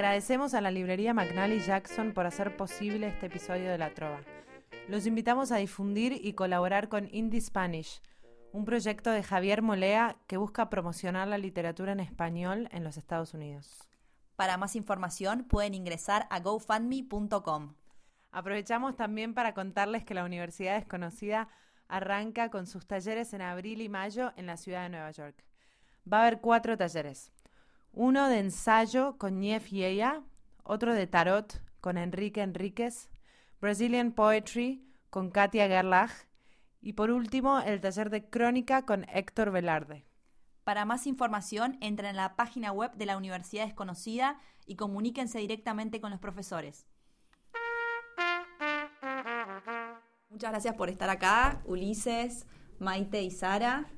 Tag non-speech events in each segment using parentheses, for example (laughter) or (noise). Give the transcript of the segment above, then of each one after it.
Agradecemos a la librería McNally Jackson por hacer posible este episodio de La Trova. Los invitamos a difundir y colaborar con Indie Spanish, un proyecto de Javier Molea que busca promocionar la literatura en español en los Estados Unidos. Para más información pueden ingresar a gofundme.com. Aprovechamos también para contarles que la Universidad Desconocida arranca con sus talleres en abril y mayo en la ciudad de Nueva York. Va a haber cuatro talleres. Uno de ensayo con Nief Yeya, otro de tarot con Enrique Enríquez, Brazilian Poetry con Katia Gerlach y por último el taller de crónica con Héctor Velarde. Para más información, entren a la página web de la Universidad Desconocida y comuníquense directamente con los profesores. Muchas gracias por estar acá, Ulises, Maite y Sara.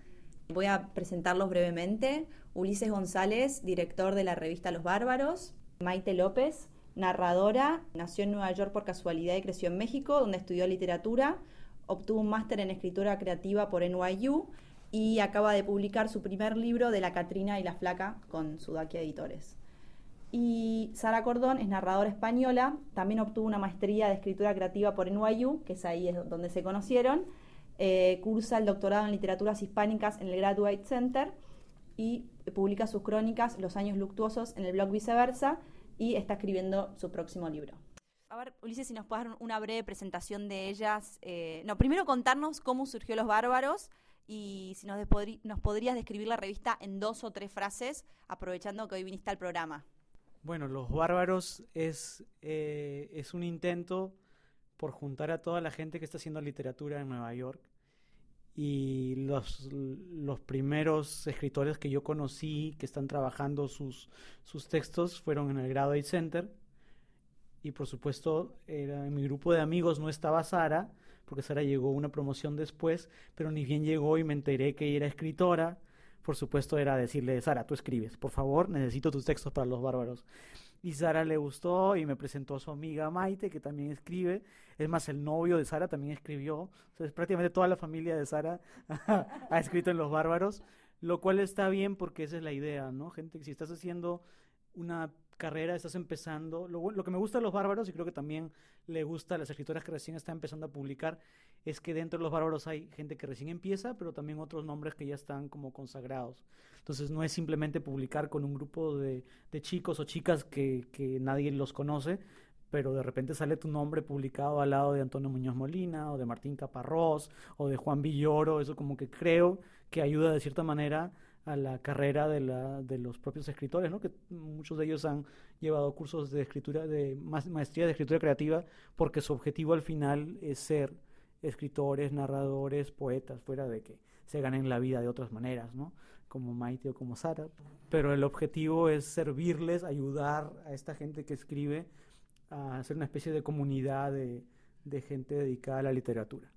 Voy a presentarlos brevemente. Ulises González, director de la revista Los Bárbaros. Maite López, narradora. Nació en Nueva York por casualidad y creció en México, donde estudió literatura. Obtuvo un máster en escritura creativa por NYU y acaba de publicar su primer libro de La Catrina y la Flaca con Sudakia Editores. Y Sara Cordón es narradora española, también obtuvo una maestría de escritura creativa por NYU, que es ahí donde se conocieron. Eh, cursa el doctorado en literaturas hispánicas en el Graduate Center y publica sus crónicas Los años luctuosos en el blog Viceversa y está escribiendo su próximo libro. A ver, Ulises, si nos puedes dar una breve presentación de ellas. Eh, no, primero contarnos cómo surgió Los Bárbaros y si nos, nos podrías describir la revista en dos o tres frases, aprovechando que hoy viniste al programa. Bueno, Los Bárbaros es, eh, es un intento por juntar a toda la gente que está haciendo literatura en Nueva York. Y los, los primeros escritores que yo conocí que están trabajando sus, sus textos fueron en el Graduate Center. Y por supuesto, era, en mi grupo de amigos no estaba Sara, porque Sara llegó una promoción después, pero ni bien llegó y me enteré que era escritora por supuesto, era decirle, Sara, tú escribes, por favor, necesito tus textos para los bárbaros. Y Sara le gustó y me presentó a su amiga Maite, que también escribe. Es más, el novio de Sara también escribió. O prácticamente toda la familia de Sara (laughs) ha escrito en Los Bárbaros, lo cual está bien porque esa es la idea, ¿no? Gente si estás haciendo una carrera, estás empezando. Lo, que me gusta de los bárbaros, y creo que también le gusta a las escritoras que recién están empezando a publicar, es que dentro de los bárbaros hay gente que recién empieza, pero también otros nombres que ya están como consagrados. Entonces no es simplemente publicar con un grupo de, chicos o chicas que, que nadie los conoce, pero de repente sale tu nombre publicado al lado de Antonio Muñoz Molina o de Martín Caparrós o de Juan Villoro, eso como que creo que ayuda de cierta manera a la carrera de, la, de los propios escritores, ¿no? que muchos de ellos han llevado cursos de escritura, de maestría de escritura creativa, porque su objetivo al final es ser escritores, narradores, poetas, fuera de que se ganen la vida de otras maneras, ¿no? como Maite o como Sara. Pero el objetivo es servirles, ayudar a esta gente que escribe a hacer una especie de comunidad de, de gente dedicada a la literatura.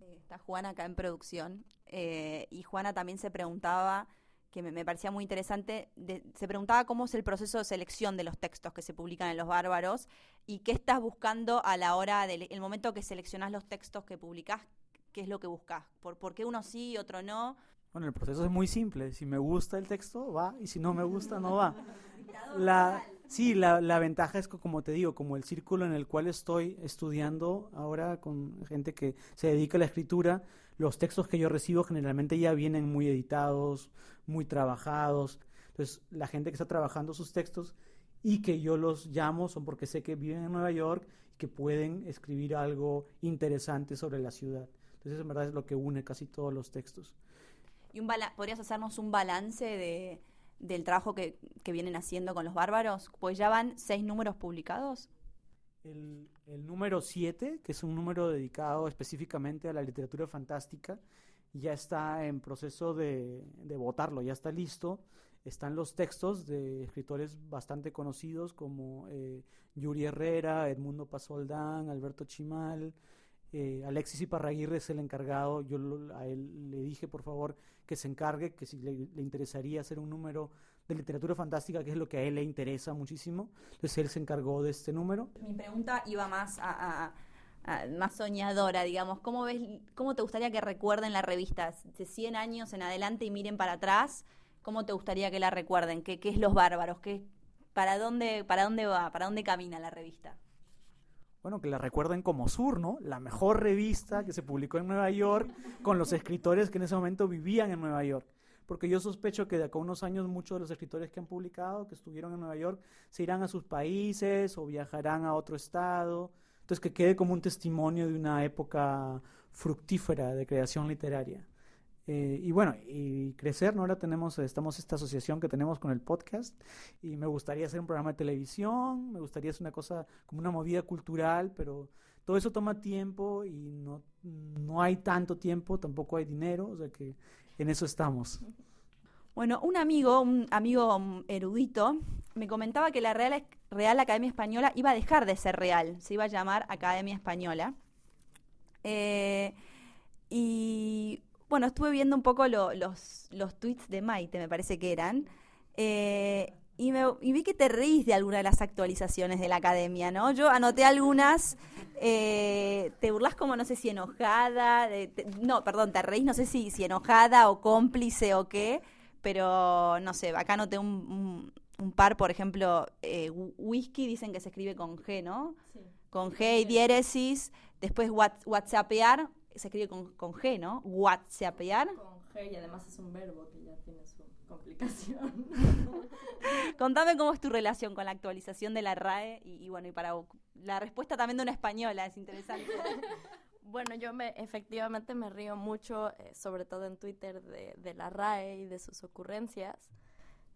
Está Juana acá en producción eh, y Juana también se preguntaba que me, parecía muy interesante, se preguntaba cómo es el proceso de selección de los textos que se publican en Los Bárbaros y qué estás buscando a la hora del el momento que seleccionás los textos que publicás, qué es lo que buscas, por, por qué uno sí y otro no. Bueno, el proceso es muy simple, si me gusta el texto va y si no me gusta no va. La, sí, la, la ventaja es que, como te digo, como el círculo en el cual estoy estudiando ahora con gente que se dedica a la escritura, los textos que yo recibo generalmente ya vienen muy editados, muy trabajados. Entonces, la gente que está trabajando sus textos y que yo los llamo son porque sé que viven en Nueva York y que pueden escribir algo interesante sobre la ciudad. Entonces, en verdad es lo que une casi todos los textos. ¿Y un podrías hacernos un balance de, del trabajo que, vienen haciendo con los bárbaros? Pues ya van seis números publicados. El, número siete, que es un número dedicado específicamente a la literatura fantástica, ya está en proceso de, de votarlo, ya está listo. Están los textos de escritores bastante conocidos como eh, Yuri Herrera, Edmundo Pasoldán, Alberto Chimal, eh, Alexis Iparraguirre es el encargado, yo a él le dije por favor que se encargue, que si le, interesaría hacer un número de literatura fantástica, que es lo que a él le interesa muchísimo, entonces él se encargó de este número. Mi pregunta iba más a, más soñadora, digamos, ¿cómo ves, cómo te gustaría que recuerden la revista de 100 años en adelante y miren para atrás? ¿Cómo te gustaría que la recuerden? ¿Qué, qué es Los Bárbaros? ¿Qué, ¿Para dónde, ¿Para dónde va? ¿Para dónde camina la revista? Bueno, que la recuerden como Sur, ¿no? La mejor revista que se publicó en Nueva York con los escritores que en ese momento vivían en Nueva York. Porque yo sospecho que de acá a unos años muchos de los escritores que han publicado, que estuvieron en Nueva York, se irán a sus países o viajarán a otro estado. Entonces que quede como un testimonio de una época fructífera de creación literaria. Eh, y bueno, y crecer, ¿no? Ahora tenemos, estamos esta asociación que tenemos con el podcast y me gustaría hacer un programa de televisión, me gustaría hacer una cosa como una movida cultural, pero todo eso toma tiempo y no, no hay tanto tiempo, tampoco hay dinero, o sea que en eso estamos. Bueno, un amigo, un amigo erudito, me comentaba que la Real, Real Academia Española iba a dejar de ser real, se iba a llamar Academia Española. Eh, y bueno, estuve viendo un poco los, los tweets de Maite, me parece que eran. Eh, y, me, vi que te reís de alguna de las actualizaciones de la academia, ¿no? Yo anoté algunas, eh, te burlas como no sé si enojada, no, perdón, te reís no sé si, si enojada o cómplice o qué, pero no sé, acá anoté un, un, par, por ejemplo, eh, whisky dicen que se escribe con G, ¿no? Sí. Con G y diéresis, después whatsappear, se escribe con, con G, ¿no? WhatsAppear. Con Y además es un verbo que ya tiene su complicación. (laughs) Contame cómo es tu relación con la actualización de la RAE y, bueno, y para la respuesta también de una española, es interesante. (laughs) Bueno, yo me, efectivamente me río mucho, eh, sobre todo en Twitter, de, de, la RAE y de sus ocurrencias,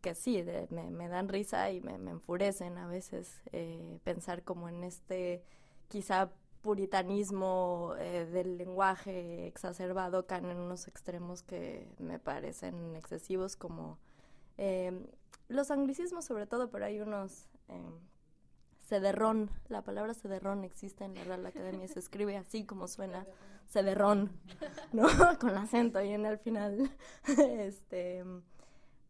que sí, me, me, dan risa y me, me enfurecen a veces eh, pensar como en este quizá puritanismo eh, del lenguaje exacerbado caen en unos extremos que me parecen excesivos como eh, los anglicismos sobre todo, pero hay unos... Eh, cederrón, la palabra cederrón existe en la Real Academia, se escribe así como suena, cederrón, ¿no? (laughs) Con acento ahí en el final. (laughs) este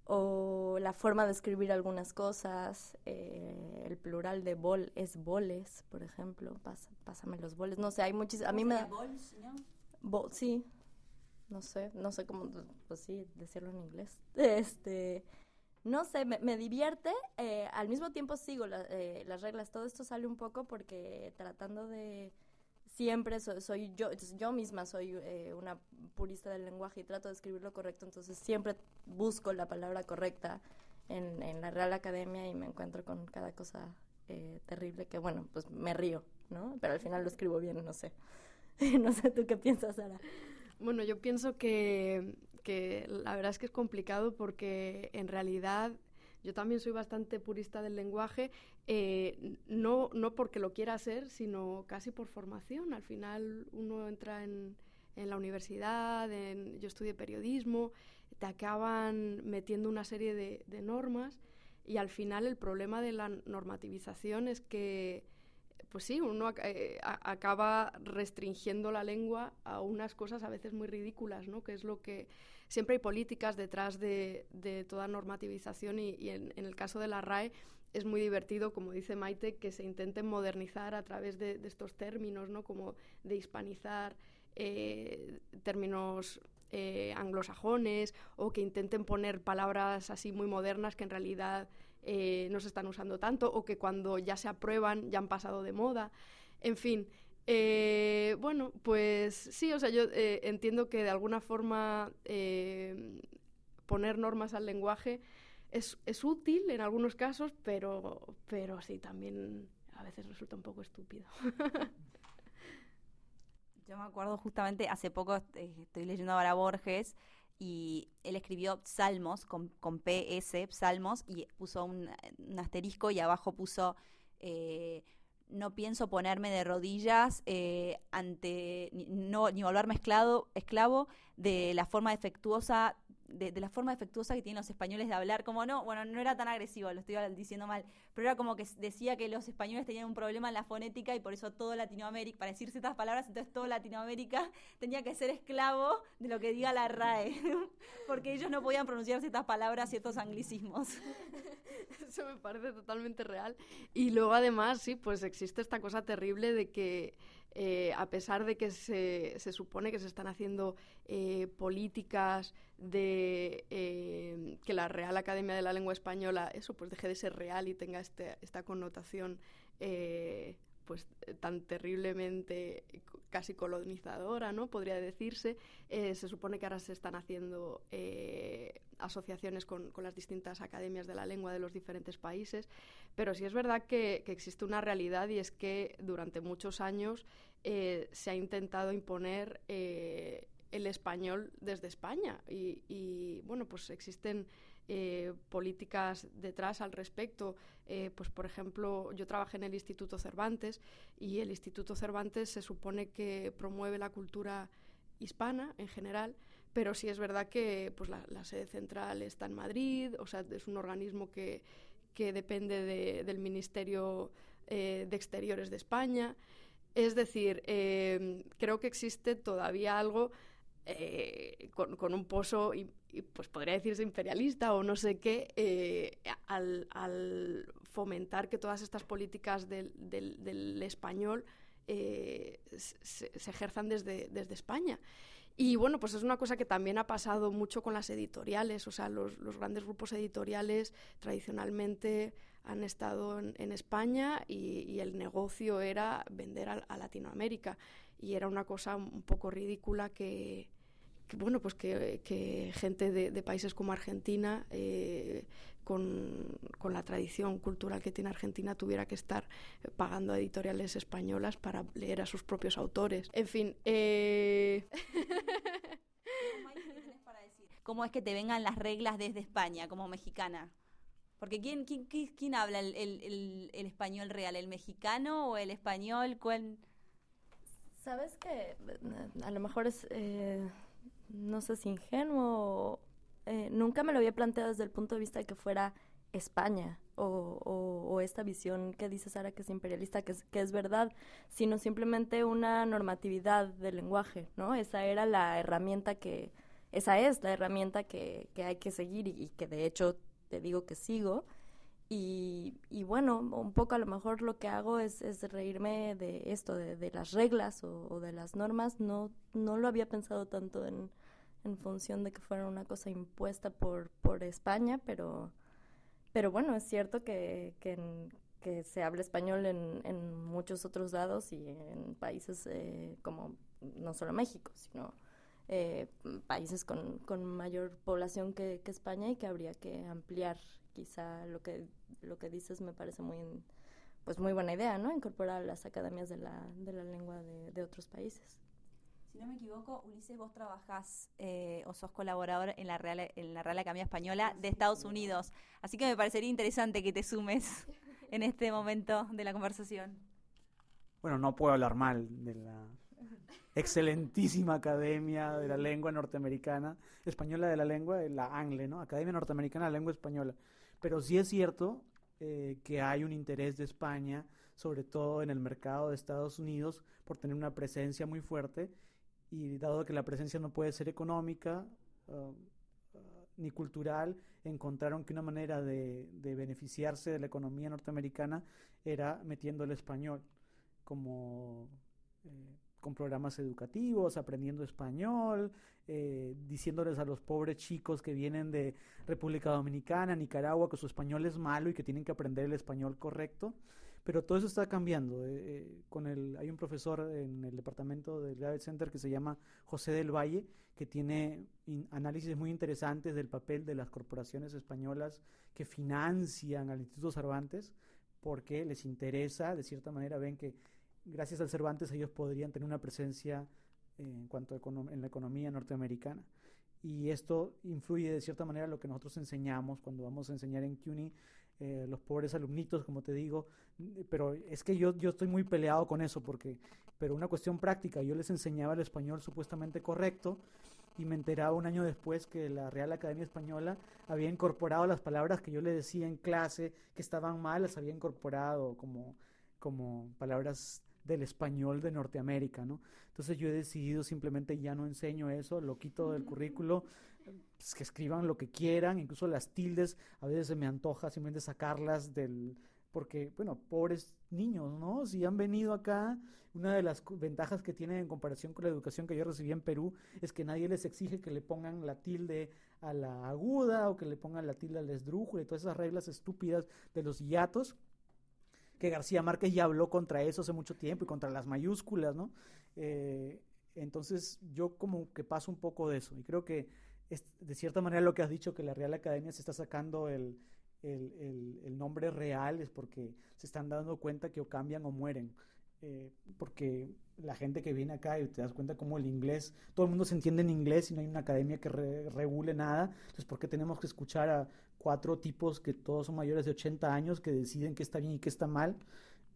o la forma de escribir algunas cosas, eh, el plural de bol es boles, por ejemplo, pásame los boles, no sé, hay muchísimas, a mí me da... Bol, sí, no sé, no sé cómo, pues sí, decirlo en inglés, (laughs) este, no sé, me, divierte, eh, al mismo tiempo sigo eh, las reglas, todo esto sale un poco porque tratando de siempre soy, yo, yo misma soy eh, una purista del lenguaje y trato de escribirlo correcto, entonces siempre busco la palabra correcta en, en la Real Academia y me encuentro con cada cosa eh, terrible que, bueno, pues me río, ¿no? Pero al final lo escribo bien, no sé. (laughs) no sé tú qué piensas, Sara. Bueno, yo pienso que, que la verdad es que es complicado porque en realidad yo también soy bastante purista del lenguaje, eh, no, no porque lo quiera hacer, sino casi por formación. Al final uno entra en, en la universidad, en, yo estudié periodismo, te acaban metiendo una serie de, de normas y al final el problema de la normativización es que pues sí, uno eh, acaba restringiendo la lengua a unas cosas a veces muy ridículas, ¿no? Que es lo que siempre hay políticas detrás de, toda normativización y, en, el caso de la RAE es muy divertido, como dice Maite, que se intenten modernizar a través de, estos términos, ¿no? Como de hispanizar eh, términos eh, anglosajones o que intenten poner palabras así muy modernas que en realidad eh, no se están usando tanto o que cuando ya se aprueban ya han pasado de moda. En fin, eh, bueno, pues sí, o sea, yo entiendo que de alguna forma poner normas al lenguaje es, es, útil en algunos casos, pero, pero sí, también a veces resulta un poco estúpido. (laughs) Yo me acuerdo justamente, hace poco estoy leyendo ahora Borges y él escribió Salmos con, con PS, Salmos, y puso un, asterisco y abajo puso eh, no pienso ponerme de rodillas eh, ante no, ni volverme esclavo, esclavo de la forma defectuosa de, la forma defectuosa que tienen los españoles de hablar, como no, bueno, no era tan agresivo, lo estoy diciendo mal, pero era como que decía que los españoles tenían un problema en la fonética y por eso todo Latinoamérica, para decir ciertas palabras, entonces todo Latinoamérica (laughs) tenía que ser esclavo de lo que diga la RAE, (laughs) porque ellos no podían pronunciar ciertas palabras, ciertos anglicismos. (laughs) Eso me parece totalmente real. Y luego además, sí, pues existe esta cosa terrible de que eh, a pesar de que se, se, supone que se están haciendo eh, políticas de eh, que la Real Academia de la Lengua Española, eso pues deje de ser real y tenga este, esta connotación pues tan terriblemente casi colonizadora, ¿no? Podría decirse. se supone que ahora se están haciendo asociaciones con, las distintas academias de la lengua de los diferentes países, pero sí es verdad que, existe una realidad y es que durante muchos años eh, se ha intentado imponer eh, el español desde España y bueno, pues existen eh, políticas detrás al respecto. pues, por ejemplo, yo trabajé en el Instituto Cervantes y el Instituto Cervantes se supone que promueve la cultura hispana en general, pero sí es verdad que pues, la, sede central está en Madrid, o sea, es un organismo que, que depende del Ministerio de Exteriores de España. Es decir, eh, creo que existe todavía algo eh, con, un pozo, pues podría decirse imperialista o no sé qué, eh, al, fomentar que todas estas políticas del, español se, ejerzan desde, desde España. Y bueno, pues es una cosa que también ha pasado mucho con las editoriales, o sea, los, los grandes grupos editoriales tradicionalmente han estado en, España y, el negocio era vender a, Latinoamérica. Y era una cosa un poco ridícula que, bueno, pues que, gente de, países como Argentina, eh, con, la tradición cultural que tiene Argentina, tuviera que estar pagando a editoriales españolas para leer a sus propios autores. En fin. Eh... ¿Cómo es que te vengan las reglas desde España como mexicana? Porque ¿quién, quién, quién, habla el, el, el, español real? ¿El mexicano o el español? ¿Cuál? Sabes que a lo mejor es, eh, no sé si ingenuo, eh, nunca me lo había planteado desde el punto de vista de que fuera España o, esta visión que dice Sara que es imperialista, que es, que es verdad, sino simplemente una normatividad del lenguaje, ¿no? Esa era la herramienta que, esa es la herramienta que, que hay que seguir y que de hecho te digo que sigo. Y, y, bueno, un poco a lo mejor lo que hago es, reírme de esto, de, las reglas o, de las normas. No, no lo había pensado tanto en, función de que fuera una cosa impuesta por, por España, pero, pero bueno, es cierto que, que, se habla español en, muchos otros lados y en países eh, como no solo México, sino eh, países con, con, mayor población que, España y que habría que ampliar quizá lo que lo que dices me parece muy pues muy buena idea no incorporar las academias de la, de la lengua de, de otros países si no me equivoco Ulises vos trabajás eh, o sos colaborador en la Real en la Real Academia Española de Estados Unidos así que me parecería interesante que te sumes en este momento de la conversación bueno no puedo hablar mal de la excelentísima Academia de la Lengua Norteamericana, Española de la Lengua, la ANGLE, ¿no? Academia Norteamericana de la Lengua Española. Pero sí es cierto eh, que hay un interés de España, sobre todo en el mercado de Estados Unidos, por tener una presencia muy fuerte. Y dado que la presencia no puede ser económica uh, uh, ni cultural, encontraron que una manera de, de beneficiarse de la economía norteamericana era metiendo el español como eh, con programas educativos, aprendiendo español, eh, diciéndoles a los pobres chicos que vienen de República Dominicana, Nicaragua, que su español es malo y que tienen que aprender el español correcto. Pero todo eso está cambiando. Eh, con el, hay un profesor en el departamento del Graduate Center que se llama José del Valle, que tiene análisis muy interesantes del papel de las corporaciones españolas que financian al Instituto Cervantes, porque les interesa, de cierta manera, ven que gracias al Cervantes ellos podrían tener una presencia eh, en cuanto a en la economía norteamericana. Y esto influye de cierta manera lo que nosotros enseñamos cuando vamos a enseñar en CUNY, eh, los pobres alumnitos, como te digo, pero es que yo, yo estoy muy peleado con eso, porque, pero una cuestión práctica, yo les enseñaba el español supuestamente correcto y me enteraba un año después que la Real Academia Española había incorporado las palabras que yo le decía en clase que estaban mal, las había incorporado como, como palabras del español de Norteamérica, ¿no? Entonces yo he decidido simplemente ya no enseño eso, lo quito del currículo, pues, que escriban lo que quieran, incluso las tildes, a veces se me antoja simplemente sacarlas del porque, bueno, pobres niños, ¿no? Si han venido acá, una de las ventajas que tienen en comparación con la educación que yo recibí en Perú es que nadie les exige que le pongan la tilde a la aguda o que le pongan la tilde al esdrújula y todas esas reglas estúpidas de los hiatos que García Márquez ya habló contra eso hace mucho tiempo y contra las mayúsculas, ¿no? Eh, entonces yo como que paso un poco de eso y creo que es, de cierta manera lo que has dicho, que la Real Academia se está sacando el, el, nombre real es porque se están dando cuenta que o cambian o mueren. Eh, porque la gente que viene acá y te das cuenta como el inglés, todo el mundo se entiende en inglés y no hay una academia que regule nada, entonces ¿por qué tenemos que escuchar a cuatro tipos que todos son mayores de 80 años que deciden qué está bien y qué está mal?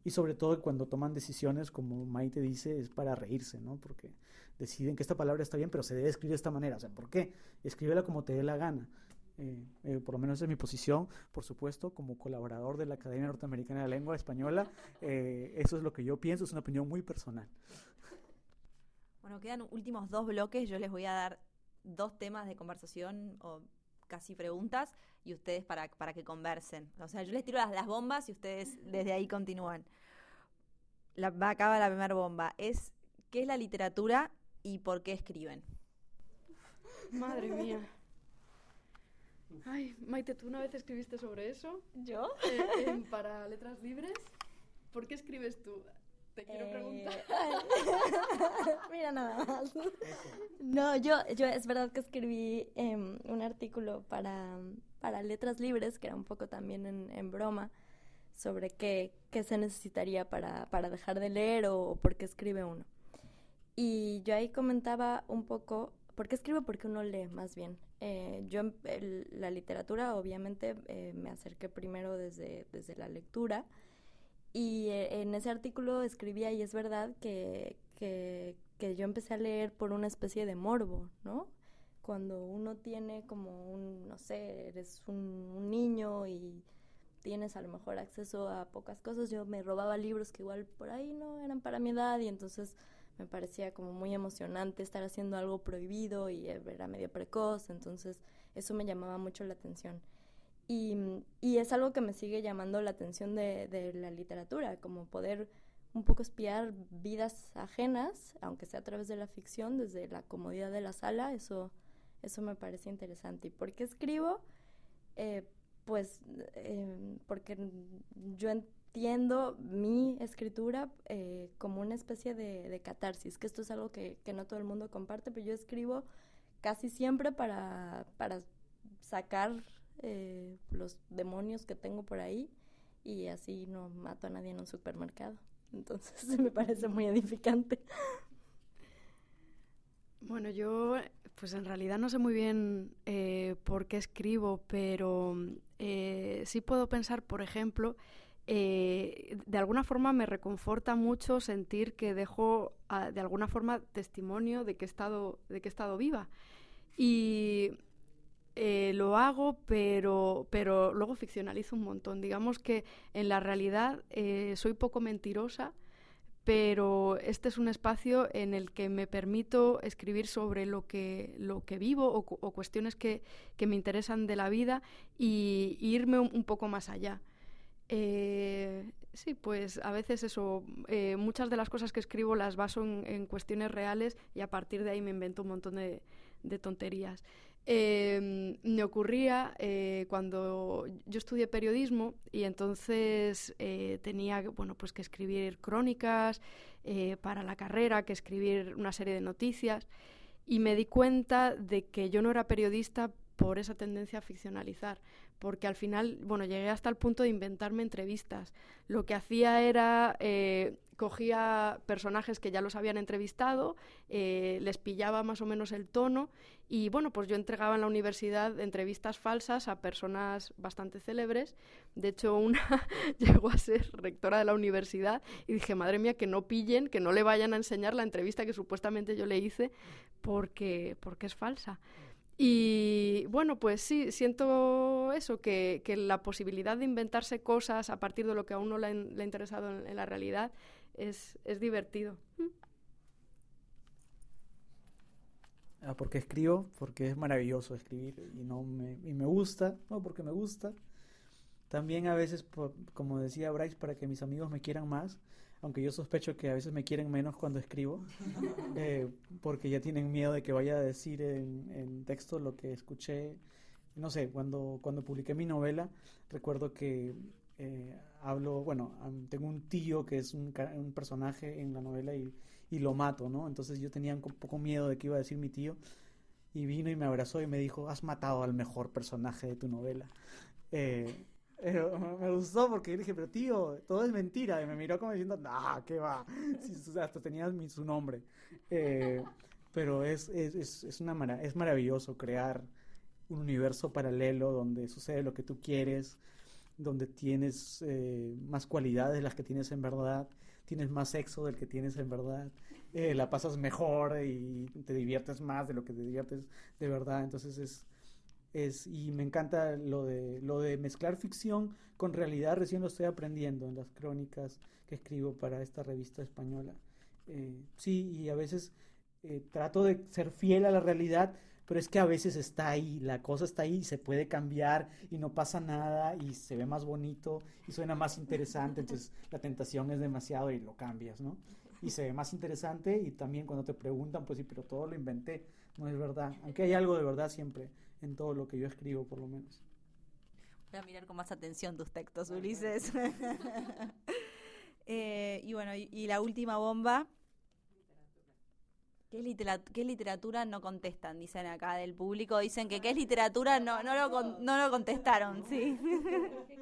Y sobre todo cuando toman decisiones, como Maite dice, es para reírse, ¿no? Porque deciden que esta palabra está bien, pero se debe escribir de esta manera. O sea, ¿por qué? Escríbela como te dé la gana. Eh, eh, por lo menos es mi posición, por supuesto, como colaborador de la Academia Norteamericana de la Lengua Española. Eh, eso es lo que yo pienso, es una opinión muy personal. Bueno, quedan últimos dos bloques. Yo les voy a dar dos temas de conversación o casi preguntas y ustedes para, para que conversen. O sea, yo les tiro las, las bombas y ustedes desde ahí continúan. La, acaba la primera bomba. Es, ¿qué es la literatura y por qué escriben? Madre mía. Ay, Maite, ¿tú una vez escribiste sobre eso? ¿Yo? Eh, (laughs) para Letras Libres. ¿Por qué escribes tú? Te quiero eh, preguntar. (laughs) Mira nada más. No, yo, yo es verdad que escribí em, un artículo para, para Letras Libres, que era un poco también en, broma, sobre qué, qué se necesitaría para, para dejar de leer o, o por qué escribe uno. Y yo ahí comentaba un poco ¿Por qué escribo? Porque uno lee, más bien. Eh, yo, la literatura, obviamente, eh, me acerqué primero desde, desde la lectura. Y eh, en ese artículo escribía, y es verdad, que, que, que, yo empecé a leer por una especie de morbo, ¿no? Cuando uno tiene como un, no sé, eres un, un niño y tienes a lo mejor acceso a pocas cosas, yo me robaba libros que igual por ahí no eran para mi edad y entonces me parecía como muy emocionante estar haciendo algo prohibido y era medio precoz, entonces eso me llamaba mucho la atención. Y, y es algo que me sigue llamando la atención de, de, la literatura, como poder un poco espiar vidas ajenas, aunque sea a través de la ficción, desde la comodidad de la sala, eso, eso me parece interesante. ¿Y por qué escribo? Eh, pues eh, porque yo entiendo mi escritura eh, como una especie de, catarsis, que esto es algo que, no todo el mundo comparte, pero yo escribo casi siempre para, para sacar eh, los demonios que tengo por ahí y así no mato a nadie en un supermercado. Entonces (laughs) me parece muy edificante. Bueno, yo pues en realidad no sé muy bien eh, por qué escribo, pero sí puedo pensar, por ejemplo, eh, de alguna forma me reconforta mucho sentir que dejo ah, de alguna forma testimonio de que he estado, de que he estado viva. Y eh, lo hago, pero, pero luego ficcionalizo un montón. Digamos que en la realidad eh, soy poco mentirosa, pero este es un espacio en el que me permito escribir sobre lo que, lo que vivo o, cuestiones que, que, me interesan de la vida y, irme un poco más allá. Eh, sí, pues a veces eso, eh, muchas de las cosas que escribo las baso en, cuestiones reales y a partir de ahí me invento un montón de, tonterías. Em, me ocurría eh, cuando yo estudié periodismo y entonces tenía bueno, pues que escribir crónicas para la carrera, que escribir una serie de noticias y me di cuenta de que yo no era periodista por esa tendencia a ficcionalizar, porque al final, bueno, llegué hasta el punto de inventarme entrevistas. Lo que hacía era, eh, cogía personajes que ya los habían entrevistado, eh, les pillaba más o menos el tono y, bueno, pues yo entregaba en la universidad entrevistas falsas a personas bastante célebres. De hecho, una (laughs) llegó a ser rectora de la universidad y dije, madre mía, que no pillen, que no le vayan a enseñar la entrevista que supuestamente yo le hice porque, porque es falsa. Y bueno, pues sí, siento eso, que, que, la posibilidad de inventarse cosas a partir de lo que a uno le, ha interesado en, la realidad es, es divertido. Ah, porque escribo, porque es maravilloso escribir y, no me, y me gusta, no porque me gusta. también a veces, como decía Bryce, para que mis amigos me quieran más, aunque yo sospecho que a veces me quieren menos cuando escribo, (laughs) eh, porque ya tienen miedo de que vaya a decir en, texto lo que escuché. No sé, cuando, cuando publiqué mi novela, recuerdo que eh, hablo, bueno, tengo un tío que es un, un personaje en la novela y, y, lo mato, ¿no? Entonces yo tenía un poco miedo de que iba a decir mi tío y vino y me abrazó y me dijo, has matado al mejor personaje de tu novela. Eh, eh, me gustó porque dije, pero tío, todo es mentira. Y me miró como diciendo, no, ¿qué va? hasta tenía su nombre. Eh, pero es, es, es, una es maravilloso crear un universo paralelo donde sucede lo que tú quieres, donde tienes más cualidades de las que tienes en verdad, tienes más sexo del que tienes en verdad, eh, la pasas mejor y te diviertes más de lo que te diviertes de verdad. Entonces es, es y me encanta lo de, lo de mezclar ficción con realidad. Recién lo estoy aprendiendo en las crónicas que escribo para esta revista española. Eh, sí, y a veces eh, trato de ser fiel a la realidad, pero es que a veces está ahí, la cosa está ahí y se puede cambiar y no pasa nada y se ve más bonito y suena más interesante, entonces (laughs) la tentación es demasiado y lo cambias, ¿no? y se ve más interesante y también cuando te preguntan, pues sí, pero todo lo inventé, no es verdad, aunque hay algo de verdad siempre en todo lo que yo escribo, por lo menos. Voy a mirar con más atención tus textos, Ulises. (laughs) Eh, y bueno, y, la última bomba. ¿Qué literatura, ¿Qué literatura? No contestan, dicen acá del público. Dicen que qué es literatura, no, no, lo, no lo contestaron, sí. (laughs)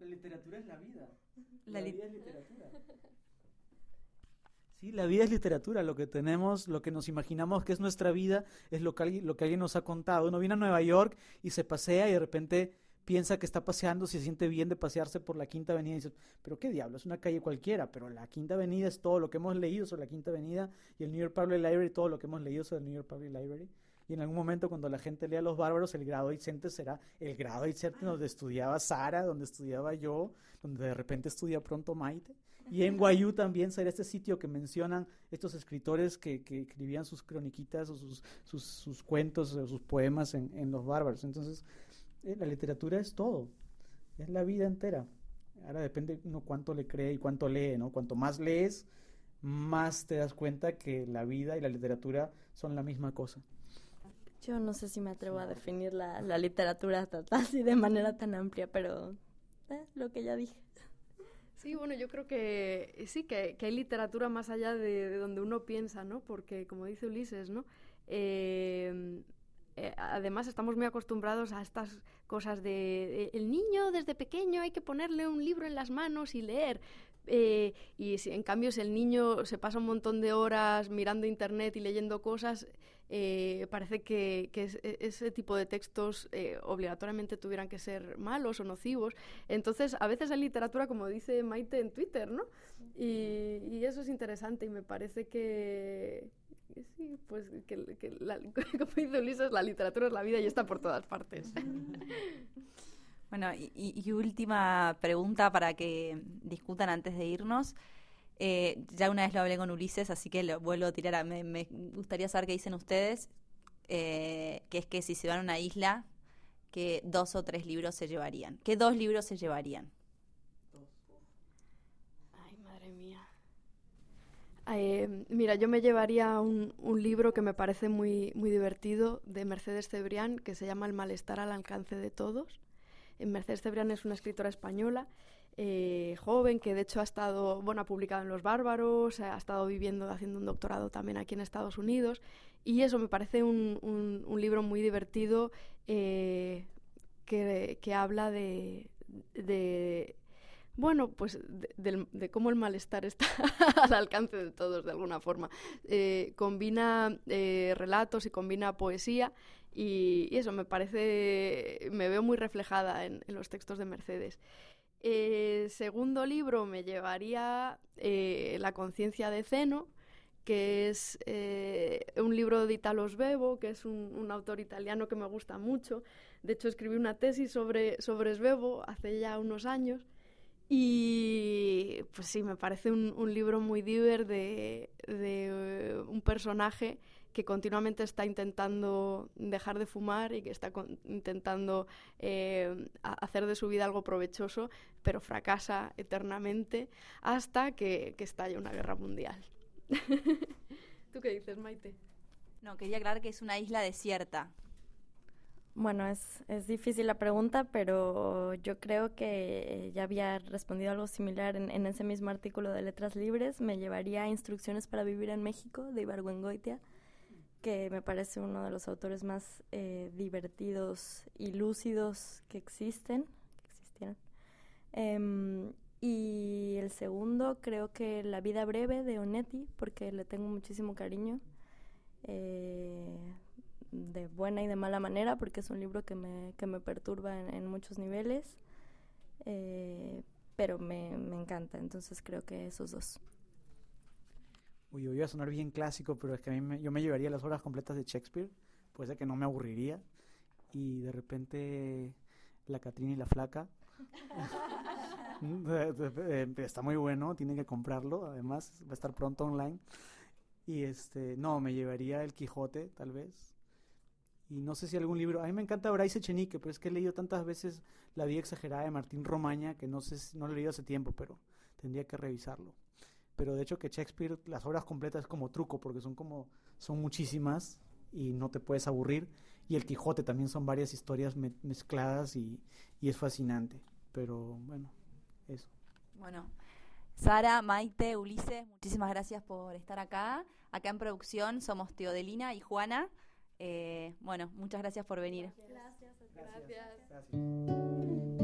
La literatura es la vida. La, vida es literatura. Sí, la vida es literatura, lo que tenemos, lo que nos imaginamos que es nuestra vida, es lo que, alguien, lo que alguien nos ha contado. Uno viene a Nueva York y se pasea y de repente piensa que está paseando, se siente bien de pasearse por la Quinta Avenida y dice, pero qué diablo, es una calle cualquiera, pero la Quinta Avenida es todo lo que hemos leído sobre la Quinta Avenida y el New York Public Library, todo lo que hemos leído sobre el New York Public Library. Y en algún momento cuando la gente lea Los Bárbaros, el grado Icente será el grado Icente donde estudiaba Sara, donde estudiaba yo, donde de repente estudia pronto Maite. Y en Guayú también será este sitio que mencionan estos escritores que, que escribían sus croniquitas o sus, sus, sus cuentos o sus poemas en, en, Los Bárbaros. Entonces, eh, la literatura es todo, es la vida entera. Ahora depende uno cuánto le cree y cuánto lee, ¿no? Cuanto más lees, más te das cuenta que la vida y la literatura son la misma cosa. Yo no sé si me atrevo a definir la, la literatura (laughs) así de manera tan amplia, pero eh, lo que ya dije. Sí, bueno, yo creo que eh, sí, que, hay literatura más allá de, donde uno piensa, ¿no? Porque, como dice Ulises, ¿no? Eh, eh, además, estamos muy acostumbrados a estas cosas de el niño desde pequeño hay que ponerle un libro en las manos y leer. y si, en cambio, si el niño se pasa un montón de horas mirando internet y leyendo cosas, eh, parece que, e, ese tipo de textos eh, obligatoriamente tuvieran que ser malos o nocivos. Entonces, a veces hay literatura, como dice Maite en Twitter, ¿no? Y, eso es interesante y me parece que, sí, pues que, la, (laughs) como dice Ulises, la literatura es la vida y está por todas partes. Bueno, y última pregunta para que discutan antes de irnos. Eh, ya una vez lo hablé con Ulises, así que lo vuelvo a tirar. A, me, gustaría saber qué dicen ustedes, eh, que es que si se van a una isla, que dos o tres libros se llevarían. ¿Qué dos libros se llevarían? Ay, madre mía. Eh, mira, yo me llevaría un, un, libro que me parece muy, muy divertido de Mercedes Cebrián, que se llama El malestar al alcance de todos. Mercedes Cebrián es una escritora española eh, joven que de hecho ha estado, bueno, ha publicado en Los Bárbaros, ha estado viviendo, haciendo un doctorado también aquí en Estados Unidos y eso me parece un, un, libro muy divertido eh, que, que, habla de, de bueno, pues de, cómo el malestar está (laughs) al alcance de todos de alguna forma. Eh, combina relatos y combina poesía y, eso me parece, me veo muy reflejada en, los textos de Mercedes. Eh, segundo libro me llevaría eh, La conciencia de Zeno, que es eh, un libro de Italo Svevo, que es un, autor italiano que me gusta mucho. De hecho, escribí una tesis sobre, sobre Svevo hace ya unos años. Y pues sí, me parece un, libro muy diver de, de un personaje que continuamente está intentando dejar de fumar y que está intentando eh, hacer de su vida algo provechoso, pero fracasa eternamente hasta que, que estalla una guerra mundial. (laughs) ¿Tú qué dices, Maite? No, quería aclarar que es una isla desierta. Bueno, es, es difícil la pregunta, pero yo creo que ya había respondido algo similar en, en ese mismo artículo de Letras Libres. Me llevaría a Instrucciones para Vivir en México de Ibargüengoitia, que me parece uno de los autores más eh, divertidos y lúcidos que existen, que existieron. Em, y el segundo, creo que La vida breve de Onetti, porque le tengo muchísimo cariño. Eh, de buena y de mala manera, porque es un libro que me, que me perturba en, muchos niveles, eh, pero me, me, encanta, entonces creo que esos dos. Uy, yo iba a sonar bien clásico, pero es que a mí me, yo me llevaría las obras completas de Shakespeare, puede ser que no me aburriría, y de repente La Catrina y la Flaca. (laughs) Está muy bueno, tienen que comprarlo, además va a estar pronto online. Y este, no, me llevaría El Quijote, tal vez. Y no sé si algún libro. A mí me encanta Bryce Echenique, pero es que he leído tantas veces La vida exagerada de Martín Romaña que no sé si, no lo he leído hace tiempo, pero tendría que revisarlo. Pero de hecho que Shakespeare, las obras completas es como truco, porque son como, son muchísimas y no te puedes aburrir. Y el Quijote también son varias historias mezcladas y, y es fascinante. Pero bueno, eso. Bueno, Sara, Maite, Ulises, muchísimas gracias por estar acá. Acá en producción somos Teodelina y Juana. Eh, bueno, muchas gracias por venir. Gracias. gracias. gracias.